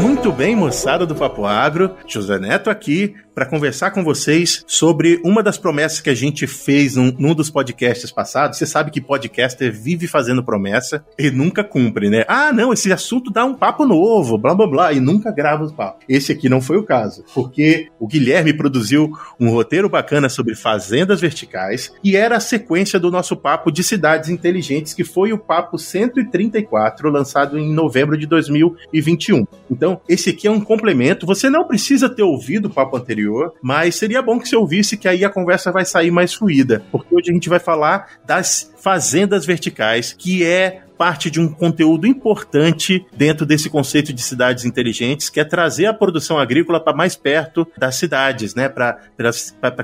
Muito bem, moçada do Papo Agro, José Neto aqui para conversar com vocês sobre uma das promessas que a gente fez num, num, dos podcasts passados. Você sabe que podcaster vive fazendo promessa e nunca cumpre, né? Ah, não, esse assunto dá um papo novo, blá blá blá, e nunca grava os papos. Esse aqui não foi o caso, porque o Guilherme produziu um roteiro bacana sobre fazendas verticais e era a sequência do nosso papo de cidades inteligentes, que foi o papo 134, lançado em novembro de 2021. Então, esse aqui é um complemento. Você não precisa ter ouvido o papo anterior, mas seria bom que você ouvisse que aí a conversa vai sair mais fluida, porque hoje a gente vai falar das fazendas verticais, que é parte de um conteúdo importante dentro desse conceito de cidades inteligentes, que é trazer a produção agrícola para mais perto das cidades, né? Para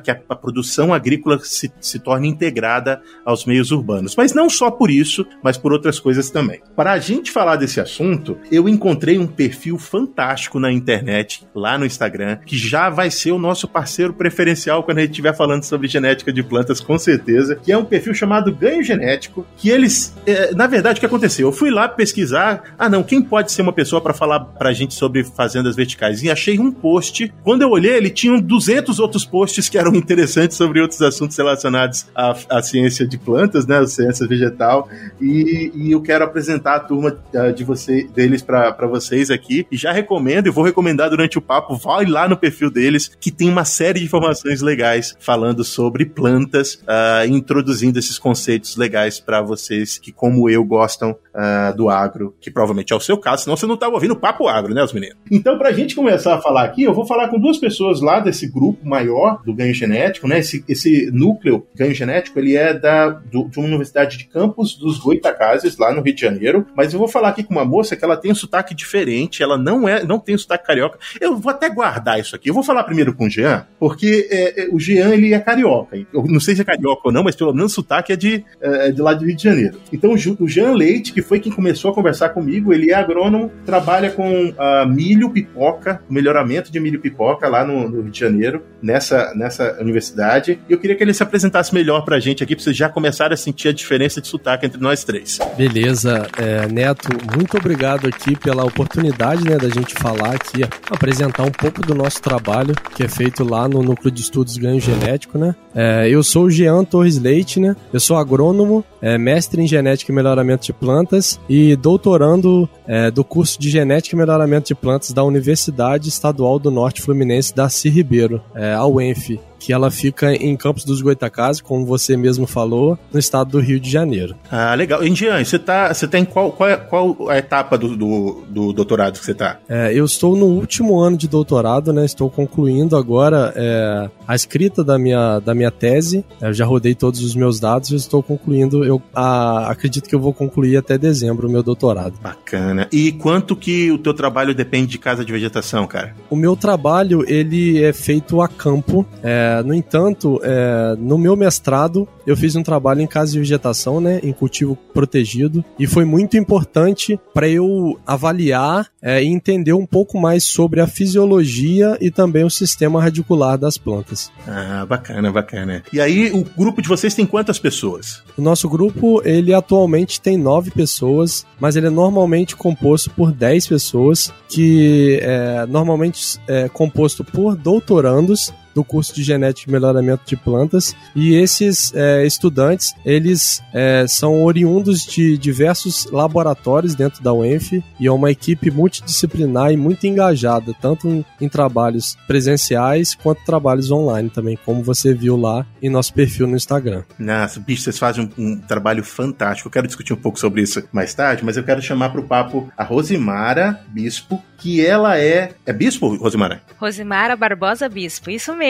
que a, a, produção agrícola se, se torne integrada aos meios urbanos. Mas não só por isso, mas por outras coisas também. Para a gente falar desse assunto, eu encontrei um perfil fantástico na internet, lá no Instagram, que já vai ser o nosso parceiro preferencial quando a gente estiver falando sobre genética de plantas, com certeza, que é um perfil chamado Ganho Genético, que eles, é, na verdade, que aconteceu? Eu fui lá pesquisar, ah não, quem pode ser uma pessoa para falar pra gente sobre fazendas verticais? E achei um post. Quando eu olhei, ele tinha 200 outros posts que eram interessantes sobre outros assuntos relacionados à, à ciência de plantas, né, a ciência vegetal. E, e eu quero apresentar a turma uh, de você, deles para vocês aqui. E já recomendo, e vou recomendar durante o papo, vai lá no perfil deles, que tem uma série de informações legais falando sobre plantas, uh, introduzindo esses conceitos legais para vocês que, como eu, gostam gostam uh, do agro, que provavelmente é o seu caso, senão você não estava ouvindo o papo agro, né, os meninos? Então, para a gente começar a falar aqui, eu vou falar com duas pessoas lá desse grupo maior do ganho genético, né? Esse, esse núcleo ganho genético, ele é da, do, de uma universidade de campus dos Goitacazes, lá no Rio de Janeiro, mas eu vou falar aqui com uma moça que ela tem um sotaque diferente, ela não é, não tem um sotaque carioca. Eu vou até guardar isso aqui. Eu vou falar primeiro com o Jean, porque é, é, o Jean, ele é carioca. Eu não sei se é carioca ou não, mas pelo menos o sotaque é de, é, de lá do Rio de Janeiro. Então, o Jean Leite, que foi quem começou a conversar comigo, ele é agrônomo, trabalha com uh, milho pipoca, melhoramento de milho pipoca lá no, no, Rio de Janeiro, nessa, nessa universidade. E eu queria que ele se apresentasse melhor pra gente aqui, pra vocês já começarem a sentir a diferença de sotaque entre nós três. Beleza, é, Neto, muito obrigado aqui pela oportunidade né, da gente falar aqui, apresentar um pouco do nosso trabalho que é feito lá no Núcleo de Estudos Ganho Genético, né? É, eu sou o Jean Torres Leite, né? Eu sou agrônomo, é, mestre em genética e melhoramento de plantas e doutorando é, do curso de genética e melhoramento de plantas da Universidade Estadual do Norte Fluminense da C. Ribeiro, é, a UENF que ela fica em Campos dos Goitacazes, como você mesmo falou, no estado do Rio de Janeiro. Ah, legal. Indian, você tá, você tá em qual, qual, é, qual a etapa do, do, do doutorado que você tá? É, eu estou no último ano de doutorado, né? Estou concluindo agora é, a escrita da minha, da minha tese. Eu já rodei todos os meus dados e estou concluindo. Eu a, acredito que eu vou concluir até dezembro o meu doutorado. Bacana. E quanto que o teu trabalho depende de casa de vegetação, cara? O meu trabalho, ele é feito a campo. É, no entanto, é, no meu mestrado, eu fiz um trabalho em casa de vegetação, né, em cultivo protegido, e foi muito importante para eu avaliar é, e entender um pouco mais sobre a fisiologia e também o sistema radicular das plantas. Ah, bacana, bacana. E aí, o grupo de vocês tem quantas pessoas? O nosso grupo, ele atualmente tem nove pessoas, mas ele é normalmente composto por dez pessoas, que é normalmente é composto por doutorandos do curso de genética e melhoramento de plantas. E esses é, estudantes, eles é, são oriundos de diversos laboratórios dentro da UENF e é uma equipe multidisciplinar e muito engajada, tanto em, em trabalhos presenciais quanto trabalhos online também, como você viu lá em nosso perfil no Instagram. Nossa, bicho, vocês fazem um, um trabalho fantástico. Eu quero discutir um pouco sobre isso mais tarde, mas eu quero chamar para o papo a Rosimara Bispo, que ela é. É bispo, Rosimara? Rosimara Barbosa Bispo, isso mesmo.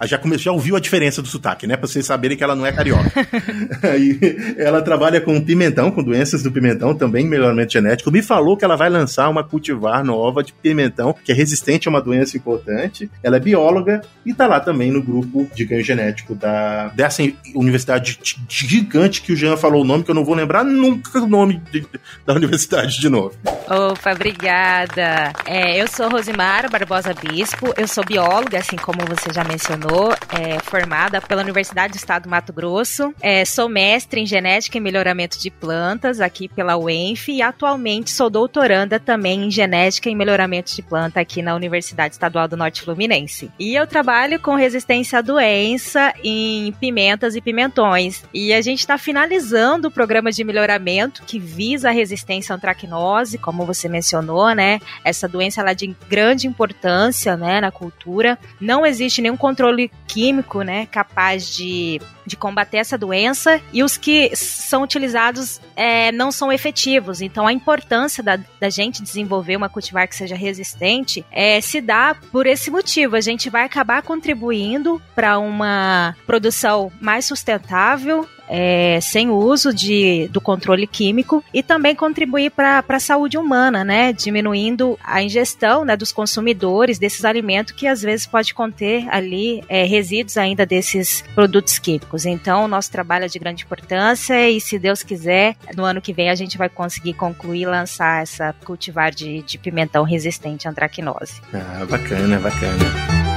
Ah, já, come... já ouviu a diferença do sotaque, né? Pra vocês saberem que ela não é carioca. Aí, ela trabalha com pimentão, com doenças do pimentão, também melhoramento genético. Me falou que ela vai lançar uma cultivar nova de pimentão, que é resistente a uma doença importante. Ela é bióloga e tá lá também no grupo de ganho genético da, dessa universidade gigante que o Jean falou o nome, que eu não vou lembrar nunca o nome de, da universidade de novo. Opa, obrigada. É, eu sou Rosimara Barbosa Bispo, eu sou bióloga, assim como você já mencionou, é formada pela Universidade do Estado do Mato Grosso. É, sou mestre em genética e melhoramento de plantas aqui pela UENF e atualmente sou doutoranda também em genética e melhoramento de planta aqui na Universidade Estadual do Norte Fluminense. E eu trabalho com resistência à doença em pimentas e pimentões. E a gente está finalizando o programa de melhoramento que visa a resistência à antracnose, como você mencionou, né? Essa doença ela é de grande importância, né, na cultura. Não existe nenhum controle químico, né, capaz de, de combater essa doença e os que são utilizados é, não são efetivos. Então, a importância da, da gente desenvolver uma cultivar que seja resistente é, se dá por esse motivo. A gente vai acabar contribuindo para uma produção mais sustentável, é, sem o uso de, do controle químico e também contribuir para a saúde humana, né? Diminuindo a ingestão né, dos consumidores desses alimentos que às vezes pode conter ali é, resíduos ainda desses produtos químicos. Então, o nosso trabalho é de grande importância e, se Deus quiser, no ano que vem a gente vai conseguir concluir e lançar essa cultivar de, de pimentão resistente à antracnose. Ah, bacana, bacana.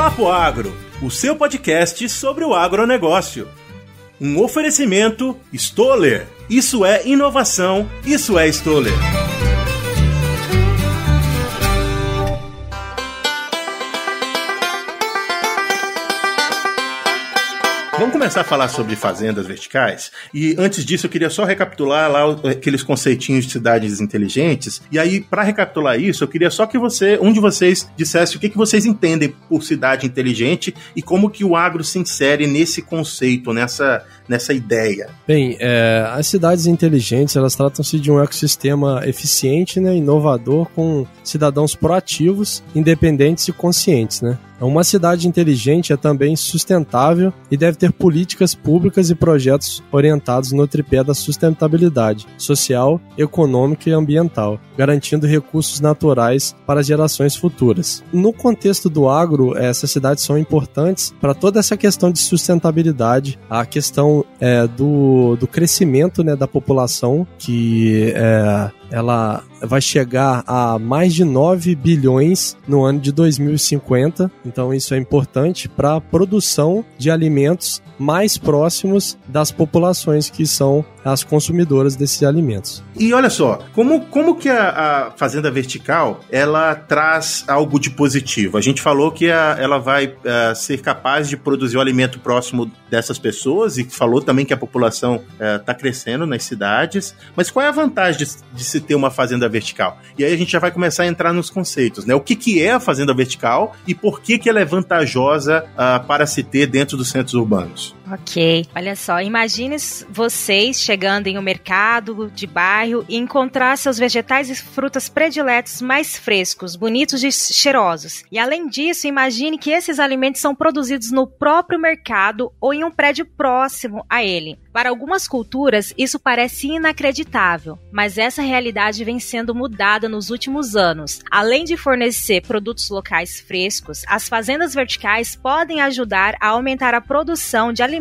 Papo Agro, o seu podcast sobre o agronegócio. Um oferecimento Stoller. Isso é inovação, isso é Stoller. Começar a falar sobre fazendas verticais? E antes disso, eu queria só recapitular lá aqueles conceitinhos de cidades inteligentes. E aí, para recapitular isso, eu queria só que você, um de vocês, dissesse o que, que vocês entendem por cidade inteligente e como que o agro se insere nesse conceito, nessa, nessa ideia. Bem, é, as cidades inteligentes, elas tratam-se de um ecossistema eficiente, né, inovador, com cidadãos proativos, independentes e conscientes, né? Uma cidade inteligente é também sustentável e deve ter políticas públicas e projetos orientados no tripé da sustentabilidade social, econômica e ambiental, garantindo recursos naturais para gerações futuras. No contexto do agro, essas cidades são importantes para toda essa questão de sustentabilidade, a questão é, do, do crescimento né, da população, que é, ela vai chegar a mais de 9 bilhões no ano de 2050. Então isso é importante para a produção de alimentos mais próximos das populações que são as consumidoras desses alimentos. E olha só, como, como que a, a fazenda vertical ela traz algo de positivo? A gente falou que a, ela vai a, ser capaz de produzir o alimento próximo dessas pessoas e falou também que a população está crescendo nas cidades. Mas qual é a vantagem de, de se ter uma fazenda vertical? E aí a gente já vai começar a entrar nos conceitos, né? O que, que é a fazenda vertical e por que, que ela é vantajosa para se ter dentro dos centros urbanos? Ok. Olha só, imagine vocês chegando em um mercado de bairro e encontrar seus vegetais e frutas prediletos mais frescos, bonitos e cheirosos. E além disso, imagine que esses alimentos são produzidos no próprio mercado ou em um prédio próximo a ele. Para algumas culturas, isso parece inacreditável, mas essa realidade vem sendo mudada nos últimos anos. Além de fornecer produtos locais frescos, as fazendas verticais podem ajudar a aumentar a produção de alimentos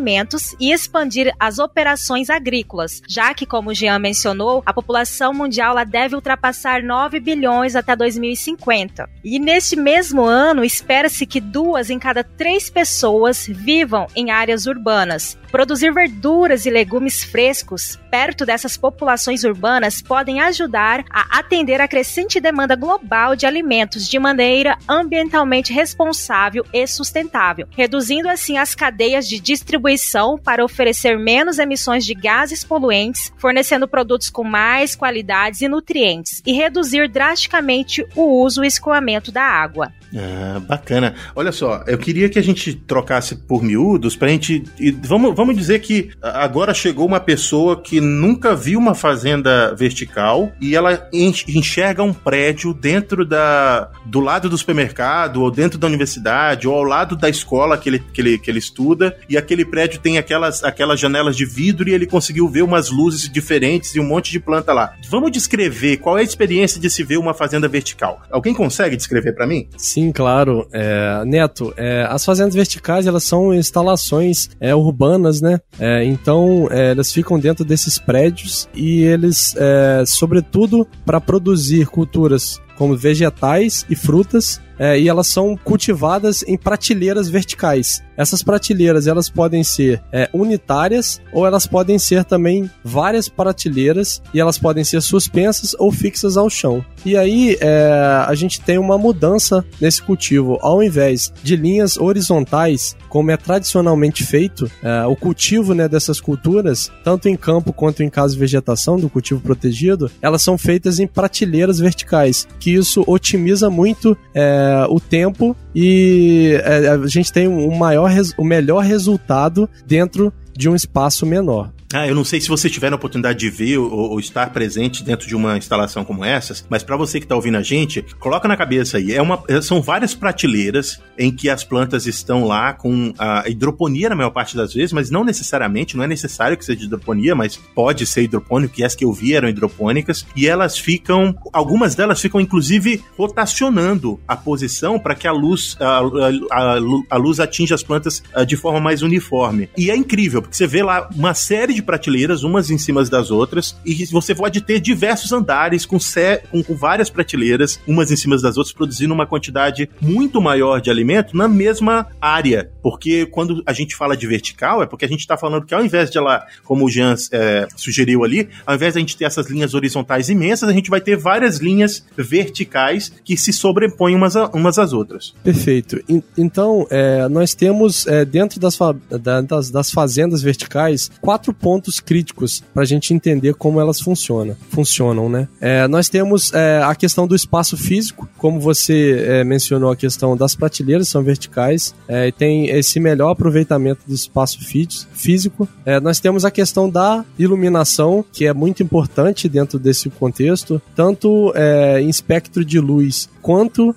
e expandir as operações agrícolas, já que, como Jean mencionou, a população mundial deve ultrapassar 9 bilhões até 2050. E neste mesmo ano, espera-se que duas em cada três pessoas vivam em áreas urbanas. Produzir verduras e legumes frescos perto dessas populações urbanas podem ajudar a atender a crescente demanda global de alimentos de maneira ambientalmente responsável e sustentável, reduzindo assim as cadeias de distribuição para oferecer menos emissões de gases poluentes, fornecendo produtos com mais qualidades e nutrientes e reduzir drasticamente o uso e escoamento da água. Ah, bacana. Olha só, eu queria que a gente trocasse por miúdos pra gente. Vamos, vamos dizer que agora chegou uma pessoa que nunca viu uma fazenda vertical e ela enxerga um prédio dentro da. do lado do supermercado, ou dentro da universidade, ou ao lado da escola que ele, que ele, que ele estuda, e aquele prédio tem aquelas, aquelas janelas de vidro e ele conseguiu ver umas luzes diferentes e um monte de planta lá. Vamos descrever qual é a experiência de se ver uma fazenda vertical. Alguém consegue descrever para mim? Sim Sim, claro. É, Neto, é, as fazendas verticais elas são instalações é, urbanas, né? É, então é, elas ficam dentro desses prédios e eles, é, sobretudo, para produzir culturas como vegetais e frutas, é, e elas são cultivadas em prateleiras verticais. Essas prateleiras elas podem ser é, unitárias ou elas podem ser também várias prateleiras e elas podem ser suspensas ou fixas ao chão. E aí é, a gente tem uma mudança nesse cultivo. Ao invés de linhas horizontais, como é tradicionalmente feito, é, o cultivo né, dessas culturas, tanto em campo quanto em casa de vegetação, do cultivo protegido, elas são feitas em prateleiras verticais, que isso otimiza muito é, o tempo e é, a gente tem um maior, o melhor resultado dentro de um espaço menor. Ah, eu não sei se vocês tiveram a oportunidade de ver ou, ou estar presente dentro de uma instalação como essas, mas para você que está ouvindo a gente, coloca na cabeça aí. É uma, é, são várias prateleiras em que as plantas estão lá com a hidroponia na maior parte das vezes, mas não necessariamente, não é necessário que seja hidroponia, mas pode ser hidropônico, e as que eu vi eram hidropônicas, e elas ficam, algumas delas ficam inclusive rotacionando a posição para que a luz, a, a, a, luz atinja as plantas ah, de forma mais uniforme. E é incrível, porque você vê lá uma série de de prateleiras, umas em cima das outras, e você pode ter diversos andares com, com, com várias prateleiras, umas em cima das outras, produzindo uma quantidade muito maior de alimento na mesma área. Porque quando a gente fala de vertical, é porque a gente está falando que ao invés de ela, como o Jean é, sugeriu ali, ao invés de a gente ter essas linhas horizontais imensas, a gente vai ter várias linhas verticais que se sobrepõem umas, a, umas às outras. Perfeito. Então, é, nós temos é, dentro das, das, das fazendas verticais quatro pontos pontos críticos para a gente entender como elas funcionam. Funcionam, né? É, nós temos é, a questão do espaço físico, como você é, mencionou a questão das prateleiras são verticais é, e tem esse melhor aproveitamento do espaço físico. É, nós temos a questão da iluminação, que é muito importante dentro desse contexto, tanto é, em espectro de luz quanto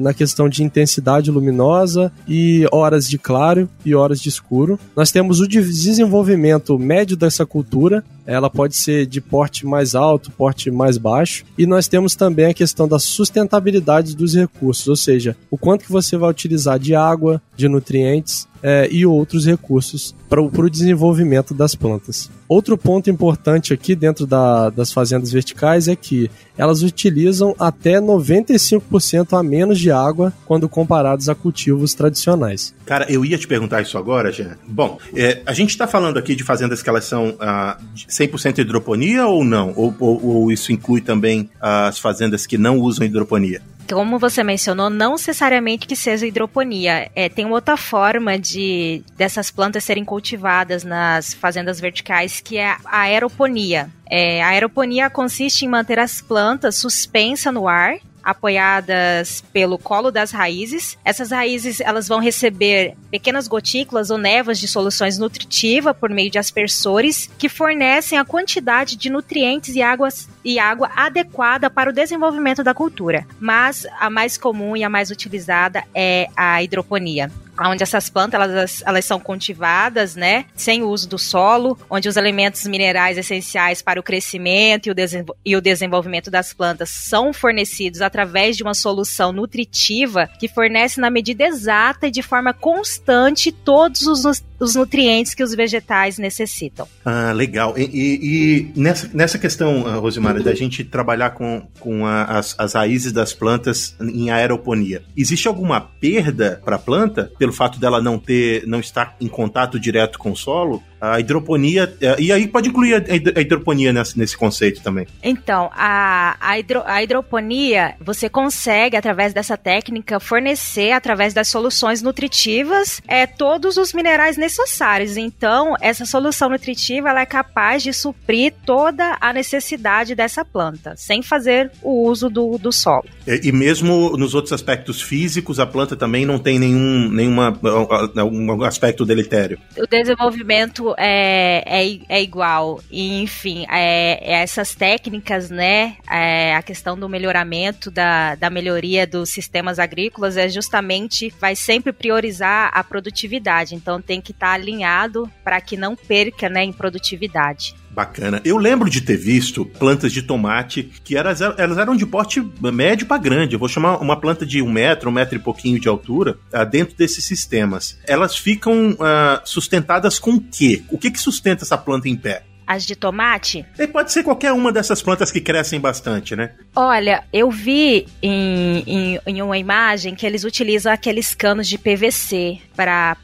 na questão de intensidade luminosa e horas de claro e horas de escuro. Nós temos o desenvolvimento médio dessa cultura, ela pode ser de porte mais alto, porte mais baixo, e nós temos também a questão da sustentabilidade dos recursos, ou seja, o quanto que você vai utilizar de água, de nutrientes é, e outros recursos para o desenvolvimento das plantas. Outro ponto importante aqui dentro da, das fazendas verticais é que elas utilizam até 95% a menos de água quando comparados a cultivos tradicionais. Cara, eu ia te perguntar isso agora, Jean. Bom, é, a gente está falando aqui de fazendas que elas são ah, 100% hidroponia ou não? Ou, ou, ou isso inclui também as fazendas que não usam hidroponia? Como você mencionou, não necessariamente que seja hidroponia. É, tem outra forma de dessas plantas serem cultivadas nas fazendas verticais que é a aeroponia. É, a aeroponia consiste em manter as plantas suspensas no ar apoiadas pelo colo das raízes. Essas raízes elas vão receber pequenas gotículas ou névoas de soluções nutritivas por meio de aspersores que fornecem a quantidade de nutrientes e, águas, e água adequada para o desenvolvimento da cultura. Mas a mais comum e a mais utilizada é a hidroponia onde essas plantas elas, elas são cultivadas, né, sem o uso do solo, onde os elementos minerais essenciais para o crescimento e o, e o desenvolvimento das plantas são fornecidos através de uma solução nutritiva que fornece na medida exata e de forma constante todos os os nutrientes que os vegetais necessitam. Ah, legal. E, e, e nessa, nessa questão, ah, Rosemara, da gente trabalhar com, com a, as, as raízes das plantas em aeroponia, existe alguma perda para a planta pelo fato dela não ter, não estar em contato direto com o solo? A hidroponia, é, e aí pode incluir a hidroponia nesse, nesse conceito também. Então, a, a, hidro, a hidroponia, você consegue, através dessa técnica, fornecer, através das soluções nutritivas, é, todos os minerais necessários. Então, essa solução nutritiva ela é capaz de suprir toda a necessidade dessa planta, sem fazer o uso do, do solo. E, e mesmo nos outros aspectos físicos, a planta também não tem nenhum nenhuma, algum aspecto deletério? O desenvolvimento é, é, é igual. E, enfim, é, é essas técnicas, né? É, a questão do melhoramento, da, da melhoria dos sistemas agrícolas é justamente vai sempre priorizar a produtividade. Então tem que estar tá alinhado para que não perca né, em produtividade. Bacana. Eu lembro de ter visto plantas de tomate que elas, elas eram de porte médio para grande. Eu vou chamar uma planta de um metro, um metro e pouquinho de altura, uh, dentro desses sistemas. Elas ficam uh, sustentadas com o quê? O que, que sustenta essa planta em pé? As de tomate? E pode ser qualquer uma dessas plantas que crescem bastante, né? Olha, eu vi em, em, em uma imagem que eles utilizam aqueles canos de PVC para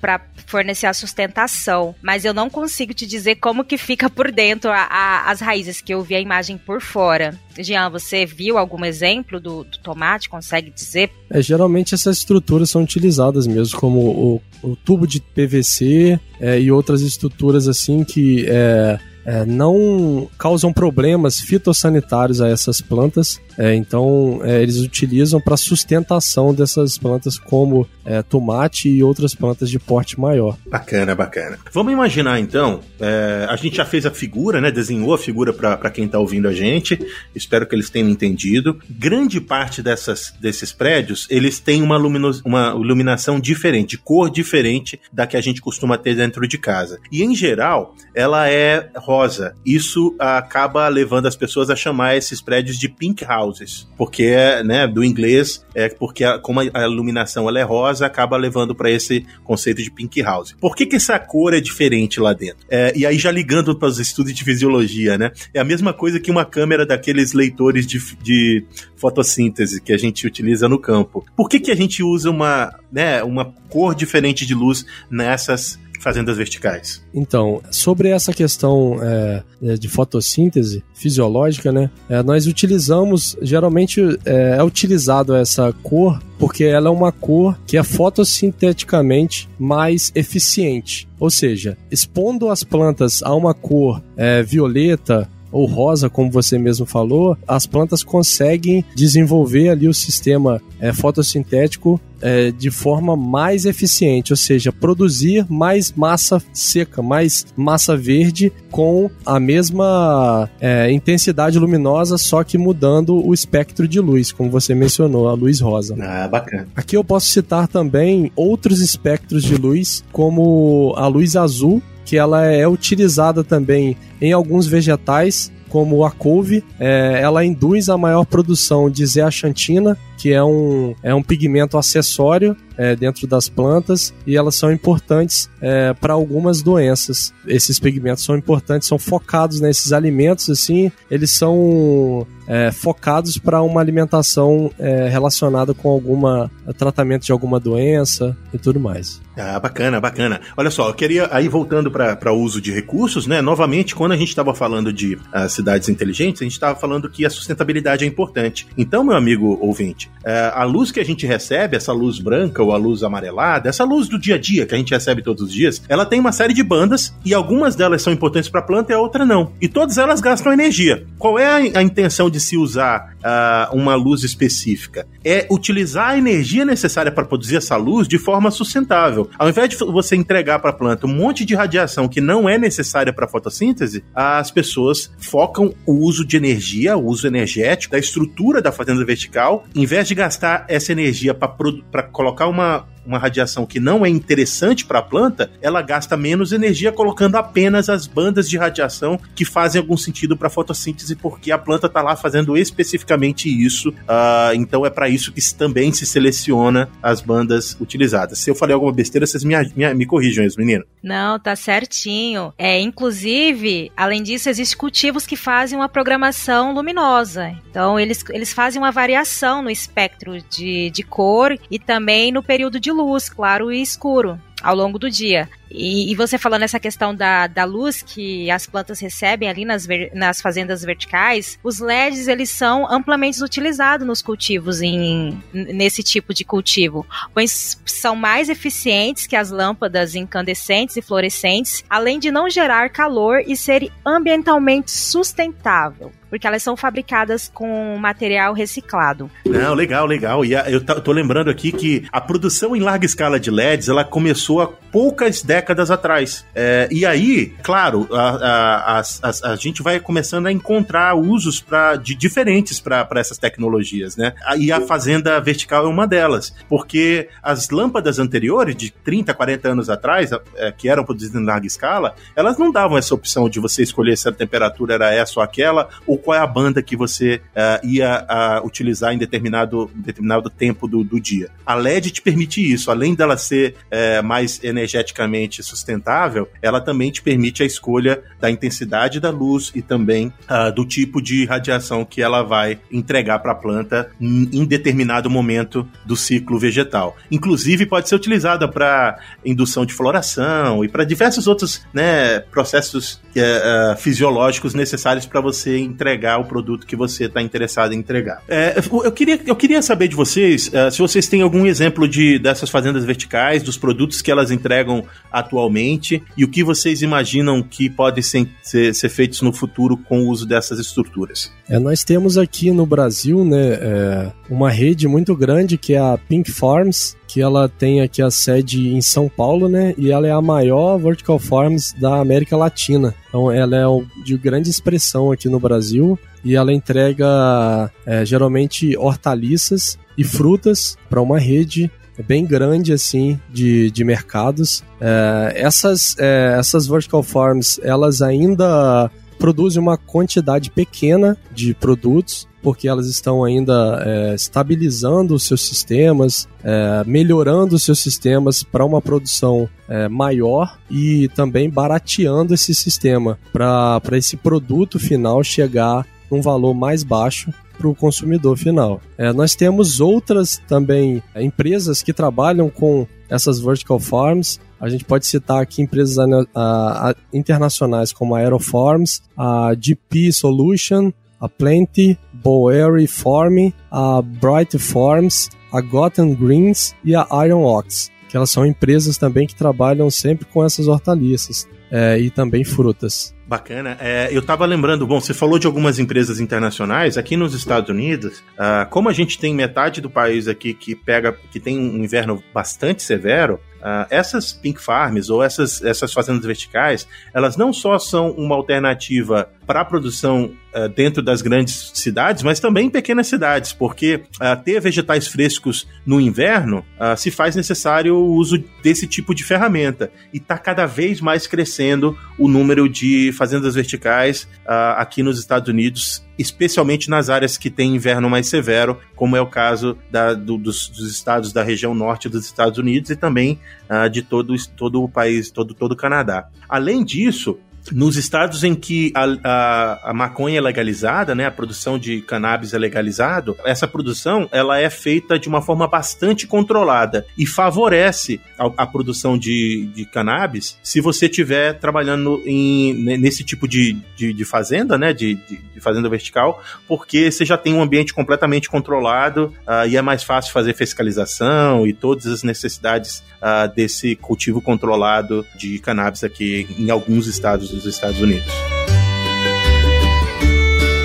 fornecer a sustentação, mas eu não consigo te dizer como que fica por dentro a, a, as raízes, que eu vi a imagem por fora. Jean, você viu algum exemplo do, do tomate? Consegue dizer? É, geralmente essas estruturas são utilizadas mesmo, como o, o tubo de PVC é, e outras estruturas assim que é, é, não causam problemas fitossanitários a essas plantas. É, então, é, eles utilizam para sustentação dessas plantas, como é, tomate e outras plantas de porte maior. Bacana, bacana. Vamos imaginar então, é, a gente já fez a figura, né? Desenhou a figura para quem está ouvindo a gente. Espero que eles tenham entendido. Grande parte dessas, desses prédios, eles têm uma, luminos, uma iluminação diferente, cor diferente da que a gente costuma ter dentro de casa. E em geral, ela é rosa. Isso acaba levando as pessoas a chamar esses prédios de pink houses, porque né, do inglês é porque a, como a iluminação ela é rosa, acaba levando para esse conceito de pink house. Por que, que essa cor é diferente lá dentro? É, e aí já ligando para os estudos de fisiologia, né? É a mesma coisa que uma câmera daqueles leitores de, de fotossíntese que a gente utiliza no campo. Por que, que a gente usa uma, né, uma cor diferente de luz nessas fazendas verticais. Então, sobre essa questão é, é, de fotossíntese fisiológica, né, é, nós utilizamos, geralmente é, é utilizado essa cor porque ela é uma cor que é fotossinteticamente mais eficiente. Ou seja, expondo as plantas a uma cor é, violeta ou rosa, como você mesmo falou, as plantas conseguem desenvolver ali o sistema é, fotossintético é, de forma mais eficiente, ou seja, produzir mais massa seca, mais massa verde com a mesma é, intensidade luminosa, só que mudando o espectro de luz, como você mencionou, a luz rosa. Ah, bacana. Aqui eu posso citar também outros espectros de luz, como a luz azul, que ela é utilizada também em alguns vegetais, como a couve, é, ela induz a maior produção de zeaxantina, que é um, é um pigmento acessório é, dentro das plantas e elas são importantes é, para algumas doenças. Esses pigmentos são importantes, são focados nesses alimentos, assim, eles são é, focados para uma alimentação é, relacionada com alguma tratamento de alguma doença e tudo mais. Ah, bacana, bacana. Olha só, eu queria aí voltando para o uso de recursos, né? Novamente, quando a gente estava falando de uh, cidades inteligentes, a gente estava falando que a sustentabilidade é importante. Então, meu amigo ouvinte, uh, a luz que a gente recebe, essa luz branca ou a luz amarelada, essa luz do dia a dia que a gente recebe todos os dias, ela tem uma série de bandas e algumas delas são importantes para a planta e a outra não. E todas elas gastam energia. Qual é a, a intenção de se usar uh, uma luz específica? É utilizar a energia necessária para produzir essa luz de forma sustentável. Ao invés de você entregar para a planta um monte de radiação que não é necessária para a fotossíntese, as pessoas focam o uso de energia, o uso energético da estrutura da fazenda vertical, em vez de gastar essa energia para colocar uma uma radiação que não é interessante para a planta, ela gasta menos energia colocando apenas as bandas de radiação que fazem algum sentido para a fotossíntese, porque a planta está lá fazendo especificamente isso. Uh, então é para isso que também se seleciona as bandas utilizadas. Se eu falei alguma besteira, vocês me, me, me corrijam isso, menino. Não, tá certinho. É, inclusive, além disso, existem cultivos que fazem uma programação luminosa. Então, eles, eles fazem uma variação no espectro de, de cor e também no período de luz, claro e escuro, ao longo do dia. E, e, você falando essa questão da, da luz que as plantas recebem ali nas, ver, nas fazendas verticais, os LEDs eles são amplamente utilizados nos cultivos em, nesse tipo de cultivo, pois são mais eficientes que as lâmpadas incandescentes e fluorescentes, além de não gerar calor e ser ambientalmente sustentável porque elas são fabricadas com material reciclado. Não, legal, legal. E eu tô lembrando aqui que a produção em larga escala de LEDs, ela começou há poucas décadas décadas atrás. É, e aí, claro, a, a, a, a, gente vai começando a encontrar usos pra, de diferentes para essas tecnologias, né? E a fazenda vertical é uma delas, porque as lâmpadas anteriores, de 30, 40 anos atrás, é, que eram produzidas em larga escala, elas não davam essa opção de você escolher se a temperatura era essa ou aquela, ou qual é a banda que você uh, ia uh, utilizar em determinado, determinado tempo do, do dia. A LED te permite isso, além dela ser uh, mais energeticamente sustentável, ela também te permite a escolha da intensidade da luz e também uh, do tipo de radiação que ela vai entregar para a planta em, determinado momento do ciclo vegetal. Inclusive, pode ser utilizada para indução de floração e para diversos outros né, processos uh, fisiológicos necessários para você entregar o produto que você está interessado em entregar. É, eu, queria, eu queria saber de vocês uh, se vocês têm algum exemplo de dessas fazendas verticais, dos produtos que elas entregam atualmente e o que vocês imaginam que podem ser, ser, ser feitos no futuro com o uso dessas estruturas. É, nós temos aqui no Brasil né, é, uma rede muito grande que é a Pink Farms, que ela tem aqui a sede em São Paulo, né? E ela é a maior vertical farms da América Latina. Então ela é de grande expressão aqui no Brasil e ela entrega é, geralmente hortaliças e frutas para uma rede bem grande assim de, de mercados. É, essas, é, essas vertical farms elas ainda produzem uma quantidade pequena de produtos porque elas estão ainda é, estabilizando os seus sistemas, é, melhorando os seus sistemas para uma produção é, maior e também barateando esse sistema para esse produto final chegar num valor mais baixo para o consumidor final. É, nós temos outras também é, empresas que trabalham com essas vertical farms. A gente pode citar aqui empresas a, a, internacionais como a Aeroforms, a GP Solution, a Plenty, Bowery Farm, a Bright Farms, a Gotham Greens e a Iron Ox, que elas são empresas também que trabalham sempre com essas hortaliças é, e também frutas. Bacana. É, eu estava lembrando, bom, você falou de algumas empresas internacionais. Aqui nos Estados Unidos, uh, como a gente tem metade do país aqui que pega, que tem um inverno bastante severo, Uh, essas pink farms ou essas, essas fazendas verticais, elas não só são uma alternativa para a produção uh, dentro das grandes cidades, mas também em pequenas cidades, porque uh, ter vegetais frescos no inverno se faz necessário o uso desse tipo de ferramenta. E está cada vez mais crescendo o número de fazendas verticais aqui nos Estados Unidos especialmente nas áreas que têm inverno mais severo, como é o caso da, do, dos, dos, estados da região norte dos Estados Unidos e também uh, de todo, todo o país, todo, todo o Canadá. Além disso, nos estados em que a, a, a, maconha é legalizada, né, a produção de cannabis é legalizado, essa produção ela é feita de uma forma bastante controlada e favorece a, a produção de, de cannabis se você estiver trabalhando em, nesse tipo de, de, de fazenda, né, de, de, de, fazenda vertical, porque você já tem um ambiente completamente controlado uh, e é mais fácil fazer fiscalização e todas as necessidades uh, desse cultivo controlado de cannabis aqui em alguns estados dos Estados Unidos.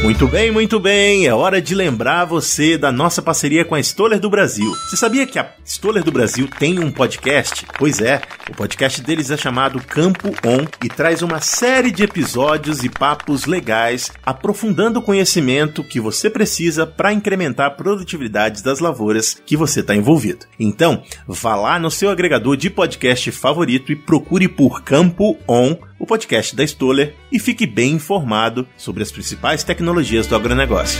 Muito bem, muito bem. É hora de lembrar você da nossa parceria com a Stoller do Brasil. Você sabia que a Stoller do Brasil tem um podcast? Pois é, o podcast deles é chamado Campo On e traz uma série de episódios e papos legais, aprofundando o conhecimento que você precisa para incrementar a produtividade das lavouras que você está envolvido. Então, vá lá no seu agregador de podcast favorito e procure por Campo On o podcast da Stoller e fique bem informado sobre as principais tecnologias do agronegócio.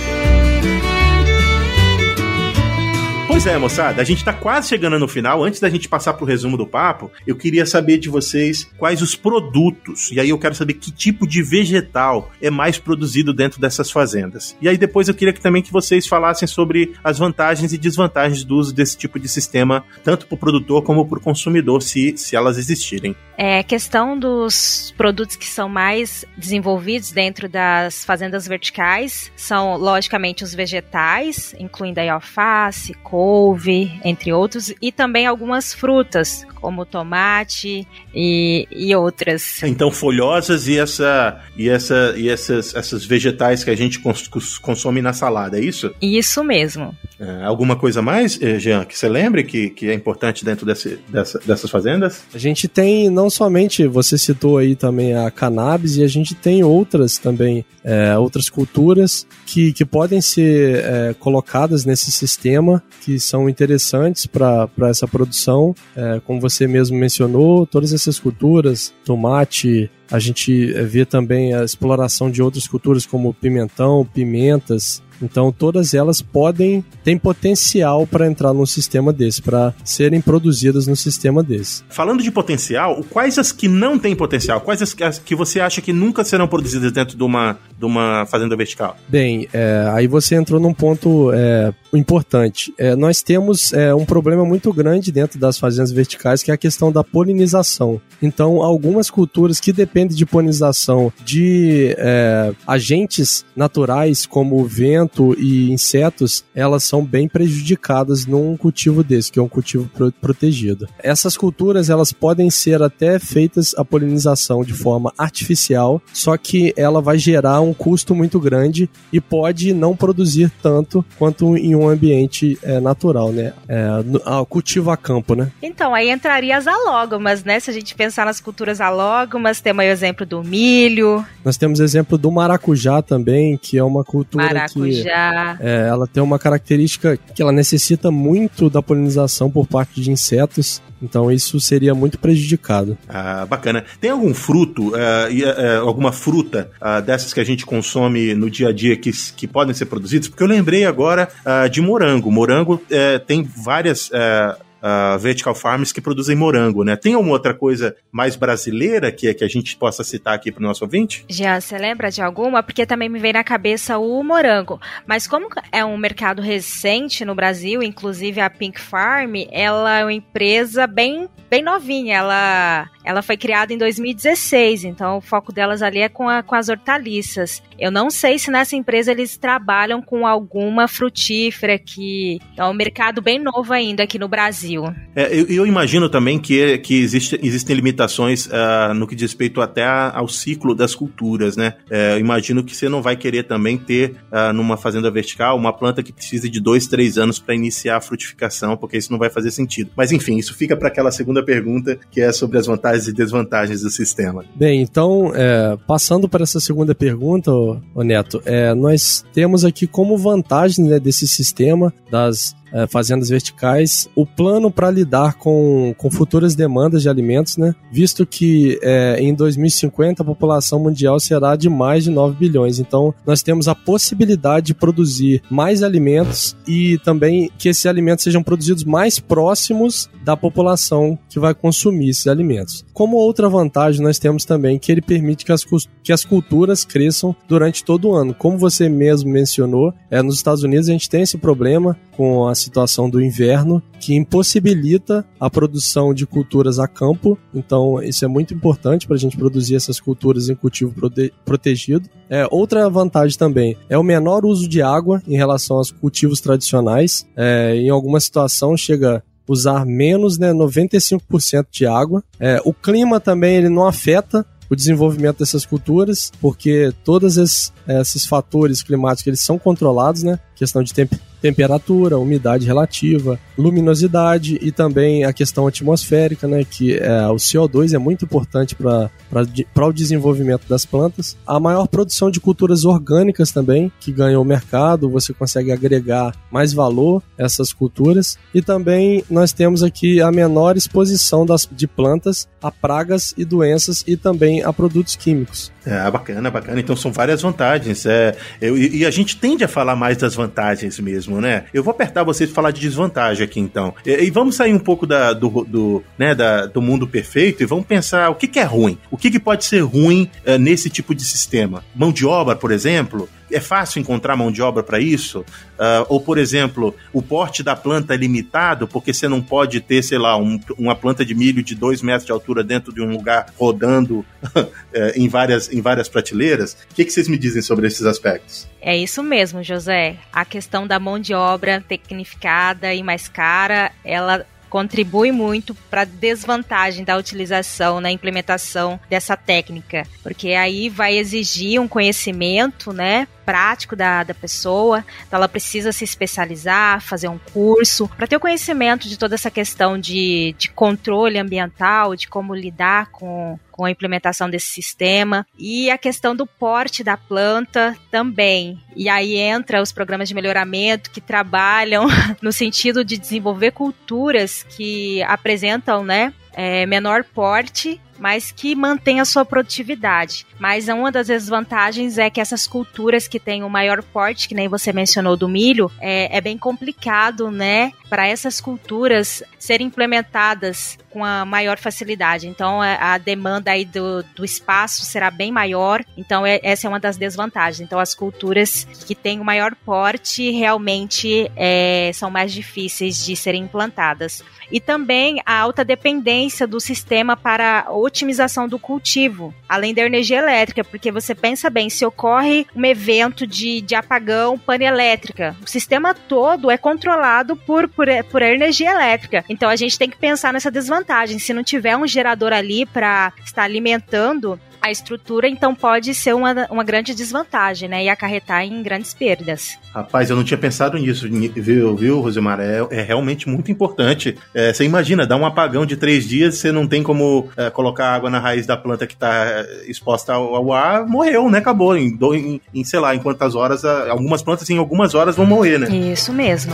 Pois é, moçada, a gente tá quase chegando no final. Antes da gente passar pro resumo do papo, eu queria saber de vocês quais os produtos. E aí eu quero saber que tipo de vegetal é mais produzido dentro dessas fazendas. E aí depois eu queria que, também que vocês falassem sobre as vantagens e desvantagens do uso desse tipo de sistema, tanto para o produtor como para o consumidor, se, se elas existirem. É, questão dos produtos que são mais desenvolvidos dentro das fazendas verticais são, logicamente, os vegetais, incluindo aí alface, couve, entre outros, e também algumas frutas, como tomate e, e outras. Então, folhosas e, essa, e, essa, e essas, essas vegetais que a gente cons consome na salada, é isso? Isso mesmo. É, alguma coisa mais, eh, Jean, que você lembre que, que é importante dentro desse, dessa, dessas fazendas? A gente tem não, não somente você citou aí também a cannabis e a gente tem outras também, é, outras culturas que, que podem ser é, colocadas nesse sistema que são interessantes para essa produção. É, como você mesmo mencionou, todas essas culturas, tomate, a gente vê também a exploração de outras culturas como pimentão, pimentas, então todas elas podem têm potencial para entrar num sistema desse, para serem produzidas no sistema desse. Falando de potencial, quais as que não têm potencial? Quais as que você acha que nunca serão produzidas dentro de uma, de uma fazenda vertical? Bem, é, aí você entrou num ponto é, importante. É, nós temos é, um problema muito grande dentro das fazendas verticais, que é a questão da polinização. Então, algumas culturas que dependem de polinização de é, agentes naturais, como vento, e insetos, elas são bem prejudicadas num cultivo desse, que é um cultivo pro protegido. Essas culturas, elas podem ser até feitas a polinização de forma artificial, só que ela vai gerar um custo muito grande e pode não produzir tanto quanto em um ambiente é, natural, né? É, no, cultivo a campo, né? Então, aí entraria as alógomas, né? Se a gente pensar nas culturas alógomas, temos aí o exemplo do milho. Nós temos exemplo do maracujá também, que é uma cultura maracujá. que. É, ela tem uma característica que ela necessita muito da polinização por parte de insetos. Então isso seria muito prejudicado. Ah, bacana. Tem algum fruto, uh, uh, alguma fruta uh, dessas que a gente consome no dia a dia que, que podem ser produzidas? Porque eu lembrei agora de morango. Morango eh, tem várias eh, uh, vertical farms que produzem morango, né? Tem alguma outra coisa mais brasileira que, que a gente possa citar aqui para o nosso ouvinte? Já, você lembra de alguma? Porque também me vem na cabeça o morango. Mas como é um mercado recente no Brasil, inclusive a Pink Farm, ela é uma empresa bem, bem novinha. Ela, ela foi criada em 2016, então o foco delas ali é com, a, com as hortaliças. Eu não sei se nessa empresa eles trabalham com alguma frutífera que é um mercado bem novo ainda aqui no Brasil. Brasil. É, eu, eu, imagino também que, que existe, existem limitações uh, no que diz respeito até a, ao ciclo das culturas, né? É, eu imagino que você não vai querer também ter uh, numa fazenda vertical uma planta que precise de dois, três anos para iniciar a frutificação, porque isso não vai fazer sentido. Mas enfim, isso fica para aquela segunda pergunta que é sobre as vantagens e desvantagens do sistema. Bem, então, é, passando para essa segunda pergunta, ô, Neto, é, nós temos aqui como vantagem né, desse sistema das é, fazendas verticais, o plano para lidar com, com futuras demandas de alimentos, né? Visto que é, em 2050 a população mundial será de mais de 9 bilhões. Então, nós temos a possibilidade de produzir mais alimentos e também que esses alimentos sejam produzidos mais próximos da população que vai consumir esses alimentos. Como outra vantagem, nós temos também que ele permite que as, que as culturas cresçam durante todo o ano. Como você mesmo mencionou, é, nos Estados Unidos a gente tem esse problema com a situação do inverno que impossibilita a produção de culturas a campo. Então, isso é muito importante para a gente produzir essas culturas em cultivo prote protegido. É, outra vantagem também é o menor uso de água em relação aos cultivos tradicionais. É, em alguma situação chega usar menos, né, 95% de água. É, o clima também ele não afeta o desenvolvimento dessas culturas, porque todos esses, esses fatores climáticos eles são controlados, né? Questão de tempo temperatura, umidade relativa, luminosidade e também a questão atmosférica, né, que é, o CO2 é muito importante para o desenvolvimento das plantas. A maior produção de culturas orgânicas também, que ganha o mercado, você consegue agregar mais valor a essas culturas. E também nós temos aqui a menor exposição das, de plantas a pragas e doenças e também a produtos químicos. É, bacana, bacana. Então são várias vantagens. É, eu, e a gente tende a falar mais das vantagens mesmo, né? Eu vou apertar vocês para falar de desvantagem aqui, então. E, e, vamos sair um pouco da, do, do, né, da, do mundo perfeito e vamos pensar o que, que é ruim. O que, que pode ser ruim uh, nesse tipo de sistema? Mão de obra, por exemplo? É fácil encontrar mão de obra para isso? Uh, ou, por exemplo, o porte da planta é limitado porque você não pode ter, sei lá, um, uma planta de milho de 2 metros de altura dentro de um lugar rodando eh, em, várias, em várias prateleiras? O que, que vocês me dizem sobre esses aspectos? É isso mesmo, José. A questão da mão de obra tecnificada e mais cara, ela contribui muito para a desvantagem da utilização na implementação dessa técnica, porque aí vai exigir um conhecimento, né, prático da, da pessoa, então ela precisa se especializar, fazer um curso, para ter o conhecimento de toda essa questão de, de controle ambiental, de como lidar com, com a implementação desse sistema e a questão do porte da planta também. E aí entra os programas de melhoramento que trabalham no sentido de desenvolver culturas que apresentam, né, é, menor porte mas que mantém a sua produtividade. Mas uma das desvantagens é que essas culturas que têm o maior porte, que nem você mencionou do milho, é, é bem complicado, né, para essas culturas serem implementadas com a maior facilidade. Então, é, a demanda aí do, do espaço será bem maior. Então, é, essa é uma das desvantagens. Então, as culturas que têm o maior porte realmente é, são mais difíceis de serem implantadas. E também a alta dependência do sistema para otimização do cultivo, além da energia elétrica, porque você pensa bem, se ocorre um evento de, de apagão, pane elétrica, o sistema todo é controlado por, por, por energia elétrica. Então a gente tem que pensar nessa desvantagem. Se não tiver um gerador ali para estar alimentando a estrutura, então pode ser uma, uma grande desvantagem, né? E acarretar em grandes perdas. Rapaz, eu não tinha pensado nisso, viu, viu Rosemar? É, é realmente muito importante. É, você imagina, dá um apagão de três dias, você não tem como é, colocar água na raiz da planta que está exposta ao, ao, ar, morreu, né? Acabou. Em, em, em, sei lá, em quantas horas, algumas plantas em algumas horas vão morrer, né? Isso mesmo.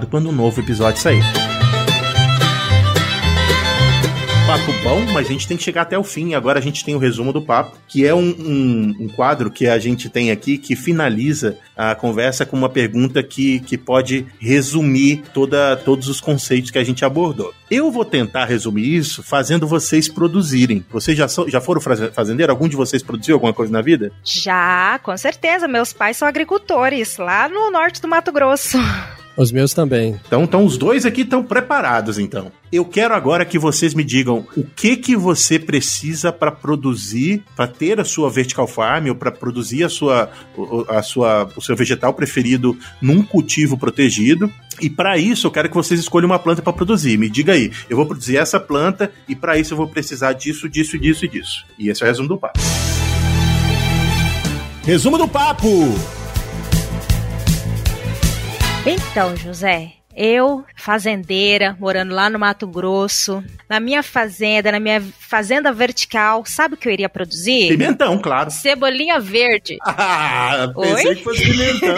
informado quando um novo episódio sair. papo bom, mas a gente tem que chegar até o fim. Agora a gente tem o resumo do papo, que é um, um, um, quadro que a gente tem aqui que finaliza a conversa com uma pergunta que, que pode resumir toda, todos os conceitos que a gente abordou. Eu vou tentar resumir isso fazendo vocês produzirem. Vocês já, so, já foram fazendeiro? Algum de vocês produziu alguma coisa na vida? Já, com certeza. Meus pais são agricultores, lá no norte do Mato Grosso. Os meus também. Então, então os dois aqui estão preparados, então. Eu quero agora que vocês me digam o que que você precisa para produzir, para ter a sua vertical farm ou para produzir a sua, a sua, o seu vegetal preferido num cultivo protegido. E para isso eu quero que vocês escolham uma planta para produzir. Me diga aí, eu vou produzir essa planta e para isso eu vou precisar disso, disso, disso e disso. E esse é o resumo do papo. Resumo do papo. Então, José, eu, fazendeira, morando lá no Mato Grosso, na minha fazenda, na minha fazenda vertical, sabe o que eu iria produzir? Pimentão, claro. Cebolinha verde. Ah, pensei Oi? que fosse pimentão.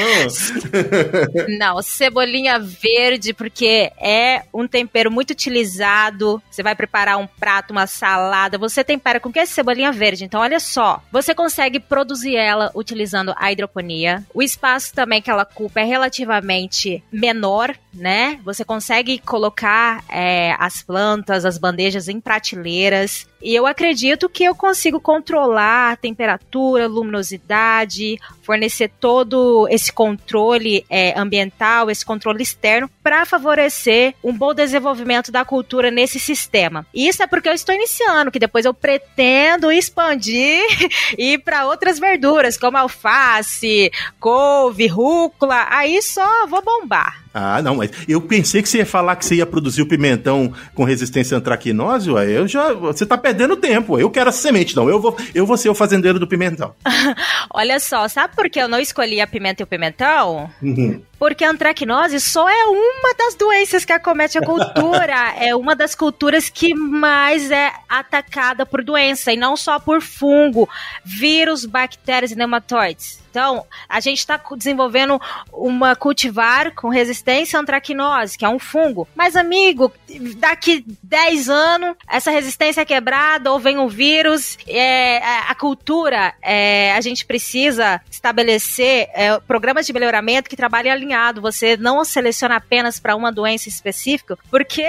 Não, cebolinha verde, porque é um tempero muito utilizado. Você vai preparar um prato, uma salada, você tempera com que é cebolinha verde. Então, olha só, você consegue produzir ela utilizando a hidroponia. O espaço também que ela ocupa é relativamente menor, né? Você consegue colocar é, as plantas, as bandejas em prateleiras. E eu acredito que eu consigo controlar a temperatura, luminosidade, fornecer todo esse controle é, ambiental, esse controle externo, para favorecer um bom desenvolvimento da cultura nesse sistema. E isso é porque eu estou iniciando, que depois eu pretendo expandir e ir para outras verduras, como alface, couve, rúcula, aí só vou bombar. Ah, não, mas eu pensei que você ia falar que você ia produzir o pimentão com resistência à antraquinose, ué, eu já, você tá perdendo tempo, eu quero a semente, não, eu vou, eu vou ser o fazendeiro do pimentão. Olha só, sabe por que eu não escolhi a pimenta e o pimentão? Uhum. Porque a antracnose só é uma das doenças que acomete a cultura. é uma das culturas que mais é atacada por doença, e não só por fungo, vírus, bactérias e nematóides. Então, a gente está desenvolvendo uma cultivar com resistência à antracnose, que é um fungo. Mas, amigo, daqui 10 anos, essa resistência é quebrada ou vem um vírus, é, a cultura, é, a gente precisa estabelecer é, programas de melhoramento que trabalhem alinhado, você não seleciona apenas para uma doença específica, porque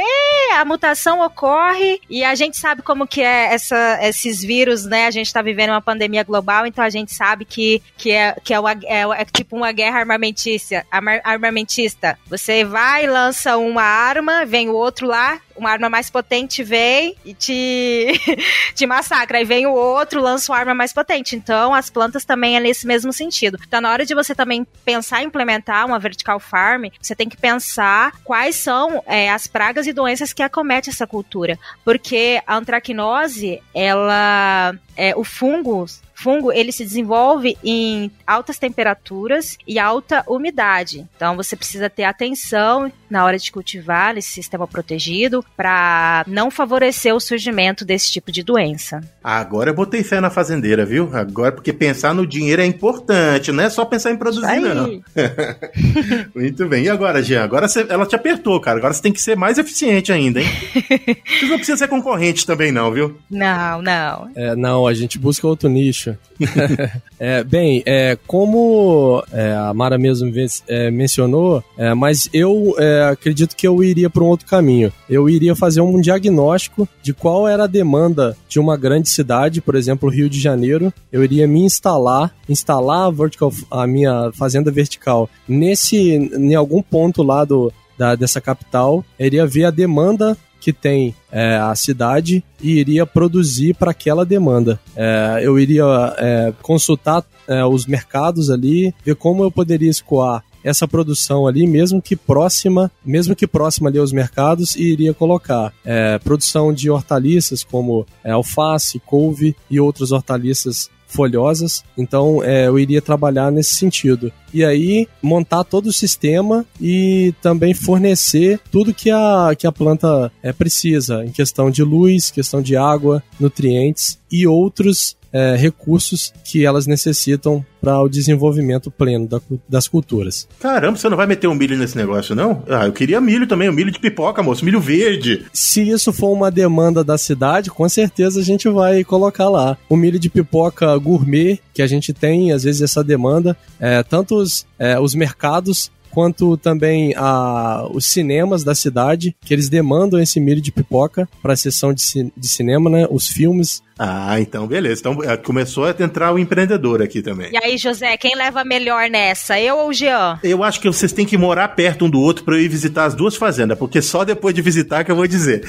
a mutação ocorre e a gente sabe como que é essa, esses vírus, né? A gente está vivendo uma pandemia global, então a gente sabe que, que, é, que é, uma, é, é tipo uma guerra armamentista, armamentista. Você vai, lança uma arma, vem o outro lá, uma arma mais potente vem e te, te massacra. Aí vem o outro, lança uma arma mais potente. Então, as plantas também é nesse mesmo sentido. Então, na hora de você também pensar em implementar uma vertical farm, você tem que pensar quais são é, as pragas e doenças que acometem essa cultura. Porque a antracnose, ela. É, o fungo fungo ele se desenvolve em altas temperaturas e alta umidade. Então você precisa ter atenção na hora de cultivar esse sistema protegido para não favorecer o surgimento desse tipo de doença. Agora eu botei fé na fazendeira, viu? Agora porque pensar no dinheiro é importante, não é só pensar em produzir, não. Muito bem. E agora, Jean? Agora você, ela te apertou, cara. Agora você tem que ser mais eficiente ainda, hein? você não precisa ser concorrente também, não, viu? Não, não. É, não, a gente busca outro nicho. é, bem, é, como é, a Mara mesmo é, mencionou, é, mas eu é, acredito que eu iria para um outro caminho. Eu iria fazer um diagnóstico de qual era a demanda de uma grande cidade, por exemplo, Rio de Janeiro. Eu iria me instalar, instalar a, vertical, a minha fazenda vertical nesse, em algum ponto lá do, da, dessa capital, iria ver a demanda que tem é, a cidade e iria produzir para aquela demanda. É, eu iria é, consultar é, os mercados ali, ver como eu poderia escoar essa produção ali, mesmo que próxima, mesmo que próxima ali aos mercados, e iria colocar é, produção de hortaliças como é, alface, couve e outras hortaliças folhosas. Então é, eu iria trabalhar nesse sentido. E aí montar todo o sistema e também fornecer tudo que a, que a planta é, precisa, em questão de luz, questão de água, nutrientes e outros é, recursos que elas necessitam para o desenvolvimento pleno da, das culturas. Caramba, você não vai meter um milho nesse negócio, não? Ah, eu queria milho também, um milho de pipoca, moço, milho verde. Se isso for uma demanda da cidade, com certeza a gente vai colocar lá. O milho de pipoca gourmet, que a gente tem, às vezes, essa demanda, é, tanto os, é, os mercados quanto também a, os cinemas da cidade, que eles demandam esse milho de pipoca para a sessão de, de cinema, né? Os filmes. Ah, então beleza. Então é, começou a entrar o empreendedor aqui também. E aí, José, quem leva melhor nessa? Eu ou o Jean? Eu acho que vocês têm que morar perto um do outro para eu ir visitar as duas fazendas, porque só depois de visitar que eu vou dizer.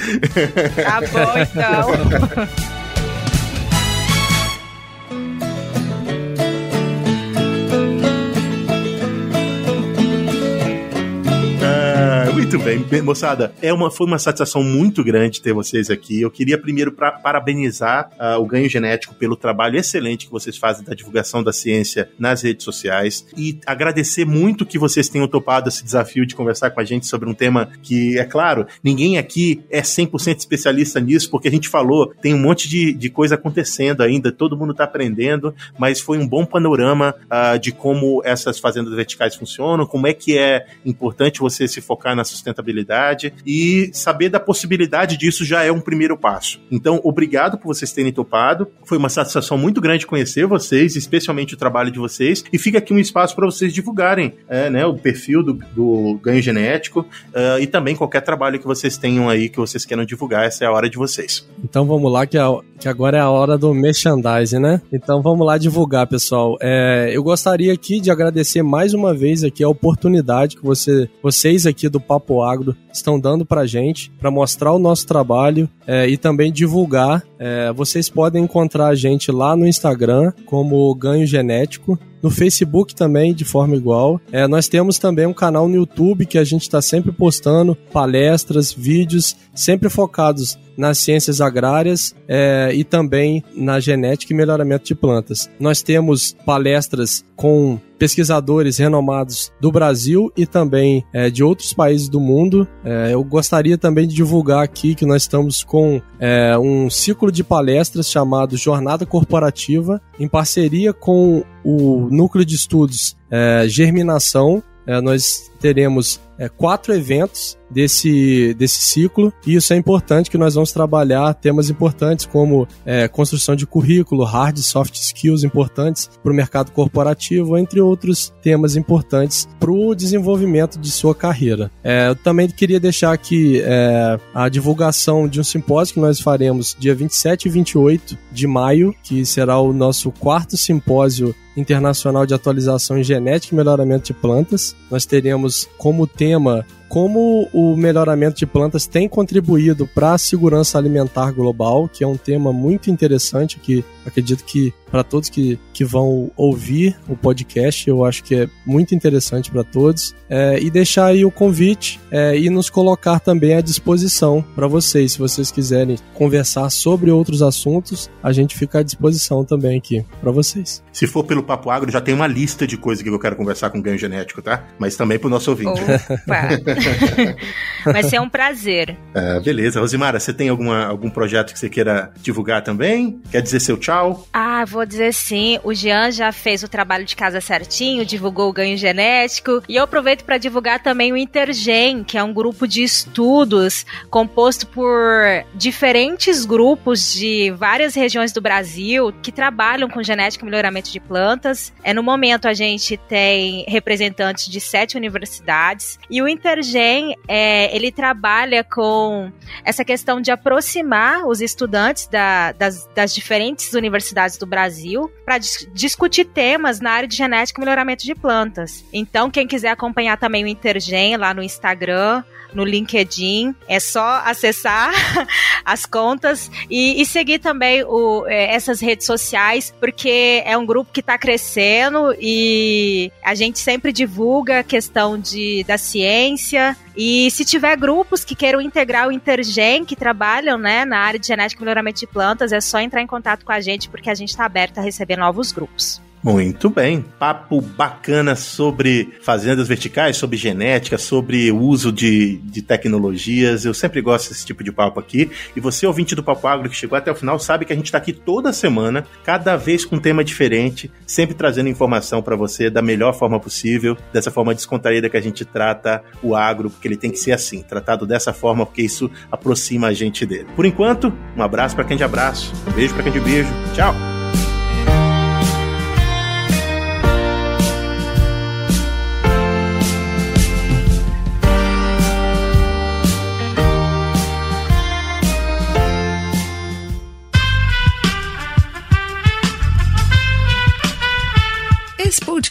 Tá bom, então. Muito bem, moçada. É uma, foi uma satisfação muito grande ter vocês aqui. Eu queria primeiro pra, parabenizar uh, o Ganho Genético pelo trabalho excelente que vocês fazem da divulgação da ciência nas redes sociais e agradecer muito que vocês tenham topado esse desafio de conversar com a gente sobre um tema que, é claro, ninguém aqui é 100% especialista nisso, porque a gente falou, tem um monte de, de coisa acontecendo ainda, todo mundo está aprendendo, mas foi um bom panorama uh, de como essas fazendas verticais funcionam, como é que é importante você se focar na sustentabilidade e saber da possibilidade disso já é um primeiro passo. Então, obrigado por vocês terem topado. Foi uma satisfação muito grande conhecer vocês, especialmente o trabalho de vocês. E fica aqui um espaço para vocês divulgarem é, né, o perfil do, do ganho genético uh, e também qualquer trabalho que vocês tenham aí que vocês queiram divulgar. Essa é a hora de vocês. Então vamos lá, que, a, que agora é a hora do merchandising, né? Então vamos lá divulgar, pessoal. É, eu gostaria aqui de agradecer mais uma vez aqui a oportunidade que você, vocês aqui do Papo Papo Agro estão dando para gente, para mostrar o nosso trabalho é, e também divulgar. É, vocês podem encontrar a gente lá no Instagram como Ganho Genético no Facebook também, de forma igual. É, nós temos também um canal no YouTube que a gente está sempre postando palestras, vídeos, sempre focados nas ciências agrárias é, e também na genética e melhoramento de plantas. Nós temos palestras com pesquisadores renomados do Brasil e também é, de outros países do mundo. É, eu gostaria também de divulgar aqui que nós estamos com é, um ciclo de palestras chamado Jornada Corporativa, em parceria com o Núcleo de Estudos é, Germinação. É, nós teremos é, quatro eventos desse, desse ciclo, e isso é importante que nós vamos trabalhar temas importantes como é, construção de currículo, hard e soft skills importantes para o mercado corporativo, entre outros temas importantes para o desenvolvimento de sua carreira. É, eu também queria deixar aqui é, a divulgação de um simpósio que nós faremos dia 27 e 28 de maio, que será o nosso quarto simpósio internacional de atualização em genética e melhoramento de plantas. Nós teremos como tema tema como o melhoramento de plantas tem contribuído para a segurança alimentar global, que é um tema muito interessante que acredito que para todos que, que vão ouvir o podcast, eu acho que é muito interessante para todos. É, e deixar aí o convite é, e nos colocar também à disposição para vocês. Se vocês quiserem conversar sobre outros assuntos, a gente fica à disposição também aqui para vocês. Se for pelo Papo Agro, já tem uma lista de coisas que eu quero conversar com ganho genético, tá? Mas também para o nosso ouvinte. Vai ser um prazer. É, beleza. Rosimara, você tem alguma, algum projeto que você queira divulgar também? Quer dizer seu tchau? Ah, vou dizer sim. O Jean já fez o trabalho de casa certinho, divulgou o ganho genético. E eu aproveito para divulgar também o Intergen, que é um grupo de estudos composto por diferentes grupos de várias regiões do Brasil que trabalham com genética e melhoramento de plantas. É, no momento, a gente tem representantes de sete universidades. E o Intergen, é, ele trabalha com essa questão de aproximar os estudantes da, das, das diferentes universidades do Brasil para dis discutir temas na área de genética e melhoramento de plantas. Então, quem quiser acompanhar também o Intergen lá no Instagram, no LinkedIn. É só acessar as contas e, e seguir também o, é, essas redes sociais, porque é um grupo que está crescendo e a gente sempre divulga a questão de, da ciência. E se tiver grupos que queiram integrar o Intergen, que trabalham né, na área de genética e melhoramento de plantas, é só entrar em contato com a gente, porque a gente está aberto a receber novos grupos. Muito bem. Papo bacana sobre fazendas verticais, sobre genética, sobre uso de, de tecnologias. Eu sempre gosto desse tipo de papo aqui. E você, ouvinte do Papo Agro, que chegou até o final, sabe que a gente está aqui toda semana, cada vez com um tema diferente, sempre trazendo informação para você da melhor forma possível, dessa forma descontraída que a gente trata o agro, porque ele tem que ser assim, tratado dessa forma, porque isso aproxima a gente dele. Por enquanto, um abraço para quem de abraço, um beijo para quem de beijo. Tchau!